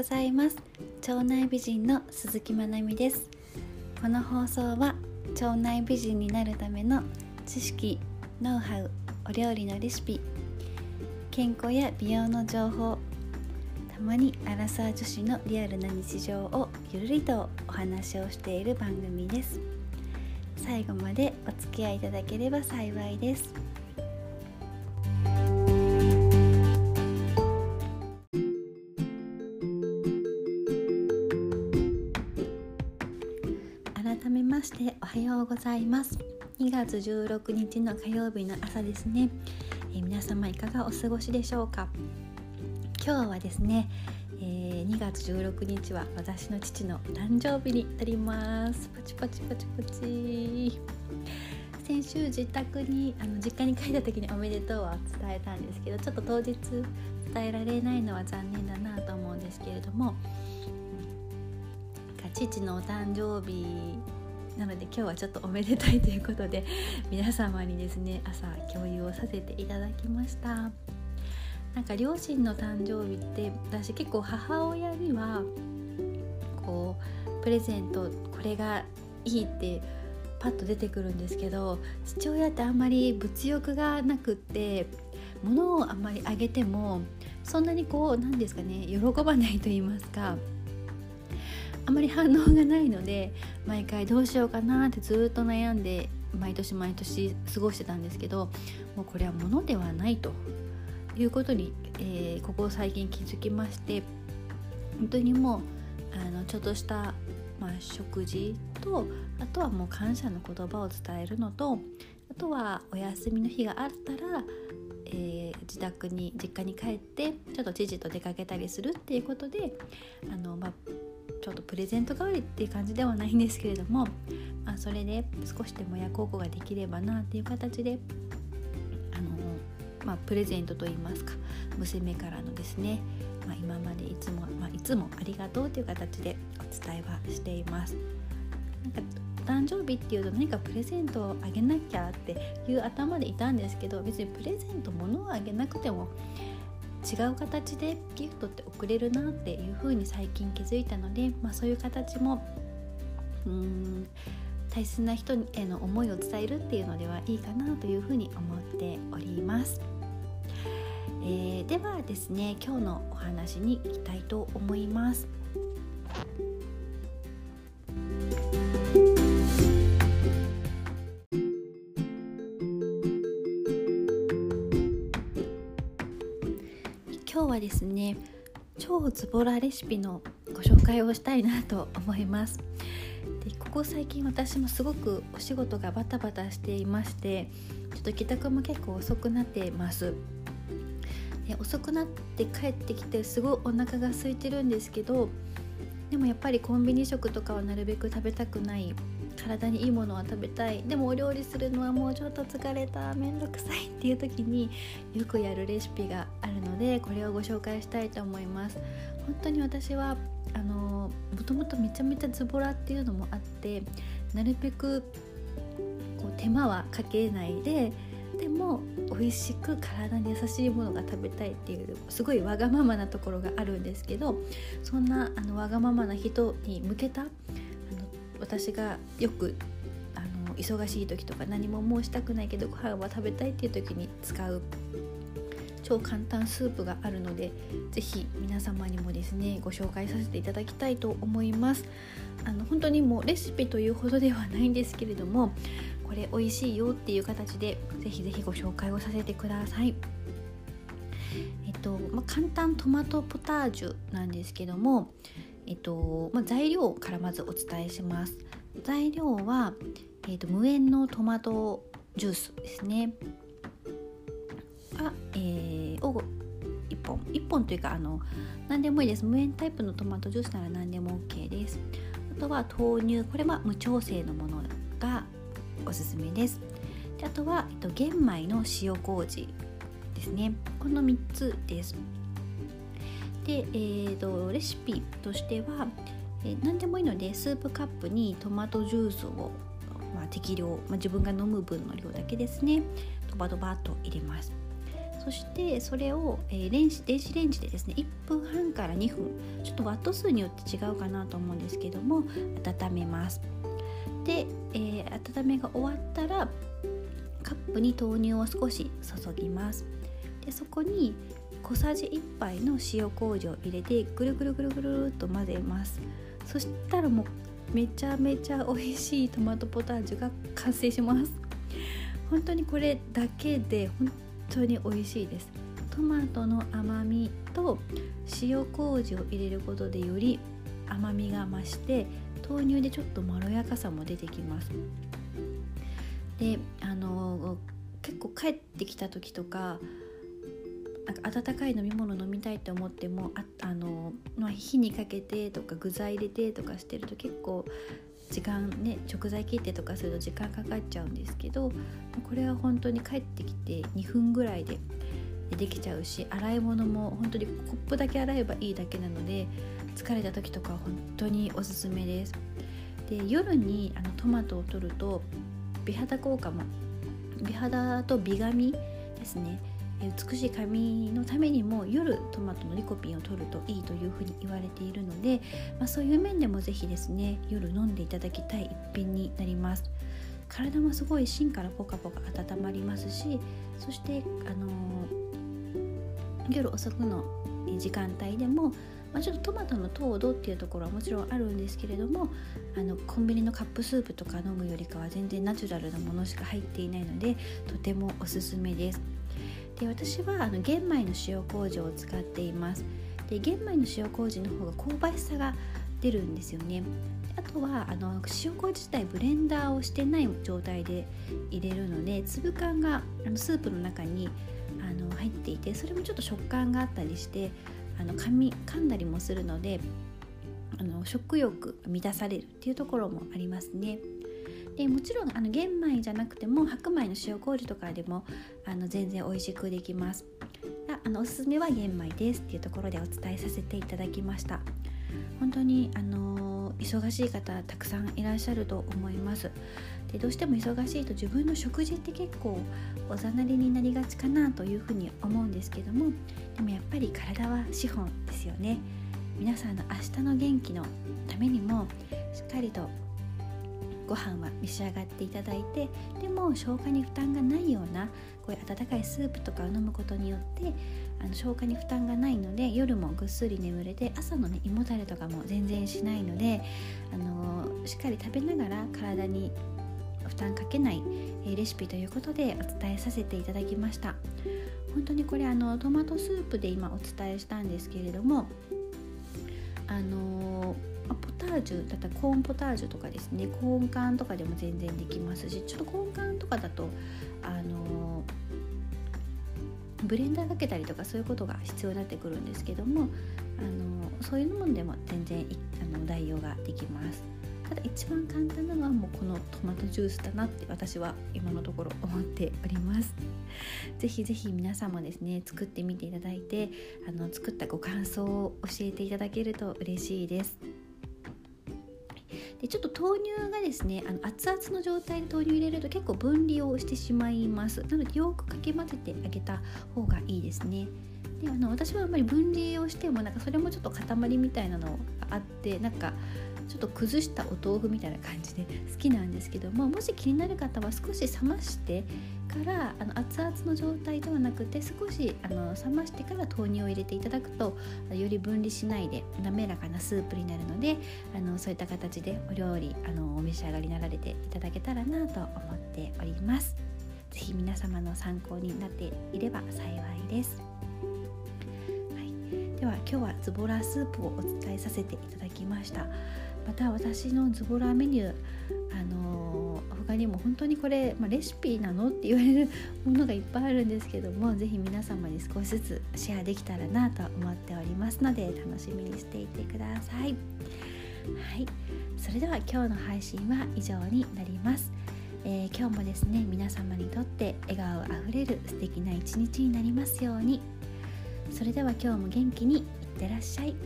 ございます。腸内美人の鈴木まなみです。この放送は腸内美人になるための知識ノウハウお料理のレシピ健康や美容の情報たまにアラサー女子のリアルな日常をゆるりとお話をしている番組です。最後までお付き合いいただければ幸いです。ましておはようございます。2月16日の火曜日の朝ですね、えー、皆様いかがお過ごしでしょうか？今日はですね、えー、2月16日は私の父の誕生日になります。パチパチパチパチ。先週自宅にあの実家に帰った時におめでとうは伝えたんですけどちょっと当日伝えられないのは残念だなと思うんですけれども父のお誕生日なので今日はちょっとおめでたいということで皆様にですね朝共有をさせていただきました。なんか両親の誕生日って私結構母親にはこうプレゼントこれがいいってパッと出てくるんですけど父親ってあんまり物欲がなくって物をあんまりあげてもそんなにこう何ですかね喜ばないと言いますかあまり反応がないので毎回どうしようかなってずっと悩んで毎年毎年過ごしてたんですけどもうこれは物ではないということに、えー、ここ最近気づきまして本当にもうあのちょっとした、まあ、食事とあとはもう感謝の言葉を伝えるのとあとはお休みの日があったら、えー、自宅に実家に帰ってちょっと知事と出かけたりするっていうことであの、まあ、ちょっとプレゼント代わりっていう感じではないんですけれども、まあ、それで少しでも親孝行ができればなっていう形であの、まあ、プレゼントといいますか娘からのですね、まあ、今までいつも、まあ、いつもありがとうという形でお伝えはしています。なんか誕生日っていうと何かプレゼントをあげなきゃっていう頭でいたんですけど別にプレゼント物をあげなくても違う形でギフトって送れるなっていう風に最近気づいたので、まあ、そういう形もうーん大切な人への思いを伝えるっていうのではいいかなというふうに思っております。えー、ではですね今日のお話にいきたいと思います。はですね超ズボラレシピのご紹介をしたいなと思います。でここ最近私もすごくお仕事がバタバタしていましてちょっと帰宅も結構遅くなってます。で遅くなって帰ってきてすごいお腹が空いてるんですけどでもやっぱりコンビニ食とかはなるべく食べたくない体にいいものは食べたい。でもお料理するのはもうちょっと疲れた。めんどくさいっていう時に よくやるレシピがあるのでこれをご紹介したいと思います。本当に私はあのもともとめちゃめちゃズボラっていうのもあってなるべくこう手間はかけないででも美味しく体に優しいものが食べたいっていうすごいわがままなところがあるんですけどそんなあのわがままな人に向けた私がよくあの忙しい時とか何ももうしたくないけどご飯は食べたいっていう時に使う超簡単スープがあるので是非皆様にもですねご紹介させていただきたいと思います。あの本当にもうレシピというほどではないんですけれどもこれ美味しいよっていう形で是非是非ご紹介をさせてください。えっと、まあ、簡単トマトポタージュなんですけどもえっとまあ、材料からまずお伝えします。材料は、えっと、無塩のトマトジュースですね。が、えー、を1本。1本というかあの何でもいいです。無塩タイプのトマトジュースなら何でも OK です。あとは豆乳。これは無調整のものがおすすめです。であとは、えっと、玄米の塩麹ですね。この3つです。で、えーと、レシピとしては、えー、何でもいいのでスープカップにトマトジュースを、まあ、適量、まあ、自分が飲む分の量だけですね。ドバドバと入れます。そしてそれを、えー、電子電子レンジでですね1分半から2分。ちょっとワット数によって違うかなと思うんですけども温めます。で、えー、温めが終わったらカップに豆乳を少し注ぎます。でそこに小さじ1杯の塩麹を入れてぐるぐるぐるぐるっと混ぜます。そしたらもうめちゃめちゃ美味しいトマトポタージュが完成します。本当にこれだけで本当に美味しいです。トマトの甘みと塩麹を入れることでより甘みが増して豆乳でちょっとまろやかさも出てきます。であの結構帰ってきた時とかなんか温かい飲み物飲みたいって思ってもああの、まあ、火にかけてとか具材入れてとかしてると結構時間ね食材切ってとかすると時間かかっちゃうんですけどこれは本当に帰ってきて2分ぐらいでできちゃうし洗い物も本当にコップだけ洗えばいいだけなので疲れた時とか本当におすすめです。で夜にあのトマトを取ると美肌効果も美肌と美髪ですね。美しい髪のためにも夜トマトのリコピンを取るといいというふうに言われているので、まあ、そういう面でも是非ですね夜飲んでいただきたい一品になります。体もすごい芯からポカポカ温まりますしそしてあのー、夜遅くの時間帯でもまあ、ちょっとトマトの糖度っていうところはもちろんあるんですけれどもあのコンビニのカップスープとか飲むよりかは全然ナチュラルなものしか入っていないのでとてもおすすめです。で私はあの玄米の塩麹を使っています。で玄米の塩麹の方が香ばしさが出るんですよね。あとはあの塩麹自体ブレンダーをしてない状態で入れるので粒感があのスープの中にあの入っていてそれもちょっと食感があったりしてあの噛み噛んだりもするのであの食欲満たされるっていうところもありますね。でもちろんあの玄米じゃなくても白米の塩麹とかでもあの全然美味しくできますあのおすすめは玄米ですっていうところでお伝えさせていただきました本当にあの忙しい方たくさんいらっしゃると思います。でどうしても忙しいと自分の食事って結構おざなりになりがちかなというふうに思うんですけどもでもやっぱり体は資本ですよね。皆さんの明日の元気のためにもしっかりとご飯は召し上がっていただいてでも消化に負担がないようなこういう温かいスープとかを飲むことによってあの消化に負担がないので夜もぐっすり眠れて朝のね胃もたれとかも全然しないのであのしっかり食べながら体に負担かけないレシピということでお伝えさせていただきました。本当にこれあのトマトスープで今お伝えしたんですけれどもあのポタージュだったらコーンポタージュとかですねコーン缶とかでも全然できますしちょっとコーン缶とかだとあのブレンダーかけたりとかそういうことが必要になってくるんですけどもあのそういうものでも全然あの代用ができます。ただ一番簡単なのはもうこのトマトジュースだなって私は今のところ思っておりますぜひぜひ皆さんもですね作ってみていただいてあの作ったご感想を教えていただけると嬉しいですでちょっと豆乳がですねあの熱々の状態で豆乳入れると結構分離をしてしまいます。なのでよくかき混ぜてあげた方がいいですね。であの私はあんまり分離をしてもなんかそれもちょっと塊みたいなのがあってなんかちょっと崩したお豆腐みたいな感じで好きなんですけどももし気になる方は少し冷ましてからあの熱々の状態ではなくて少しあの冷ましてから豆乳を入れていただくとより分離しないで滑らかなスープになるのであのそういった形でお料理あのお召し上がりになられていただけたらなと思っております。ぜひ皆様の参考になっていれば幸いです。では今日はズボラスープをお伝えさせていただきました。また私のズボラメニューあの他にも本当にこれ、まあ、レシピなのって言われるものがいっぱいあるんですけども是非皆様に少しずつシェアできたらなと思っておりますので楽しみにしていてください。はいそれでは今日の配信は以上になります。えー、今日もですね皆様にとって笑顔あふれる素敵な一日になりますようにそれでは今日も元気にいってらっしゃい。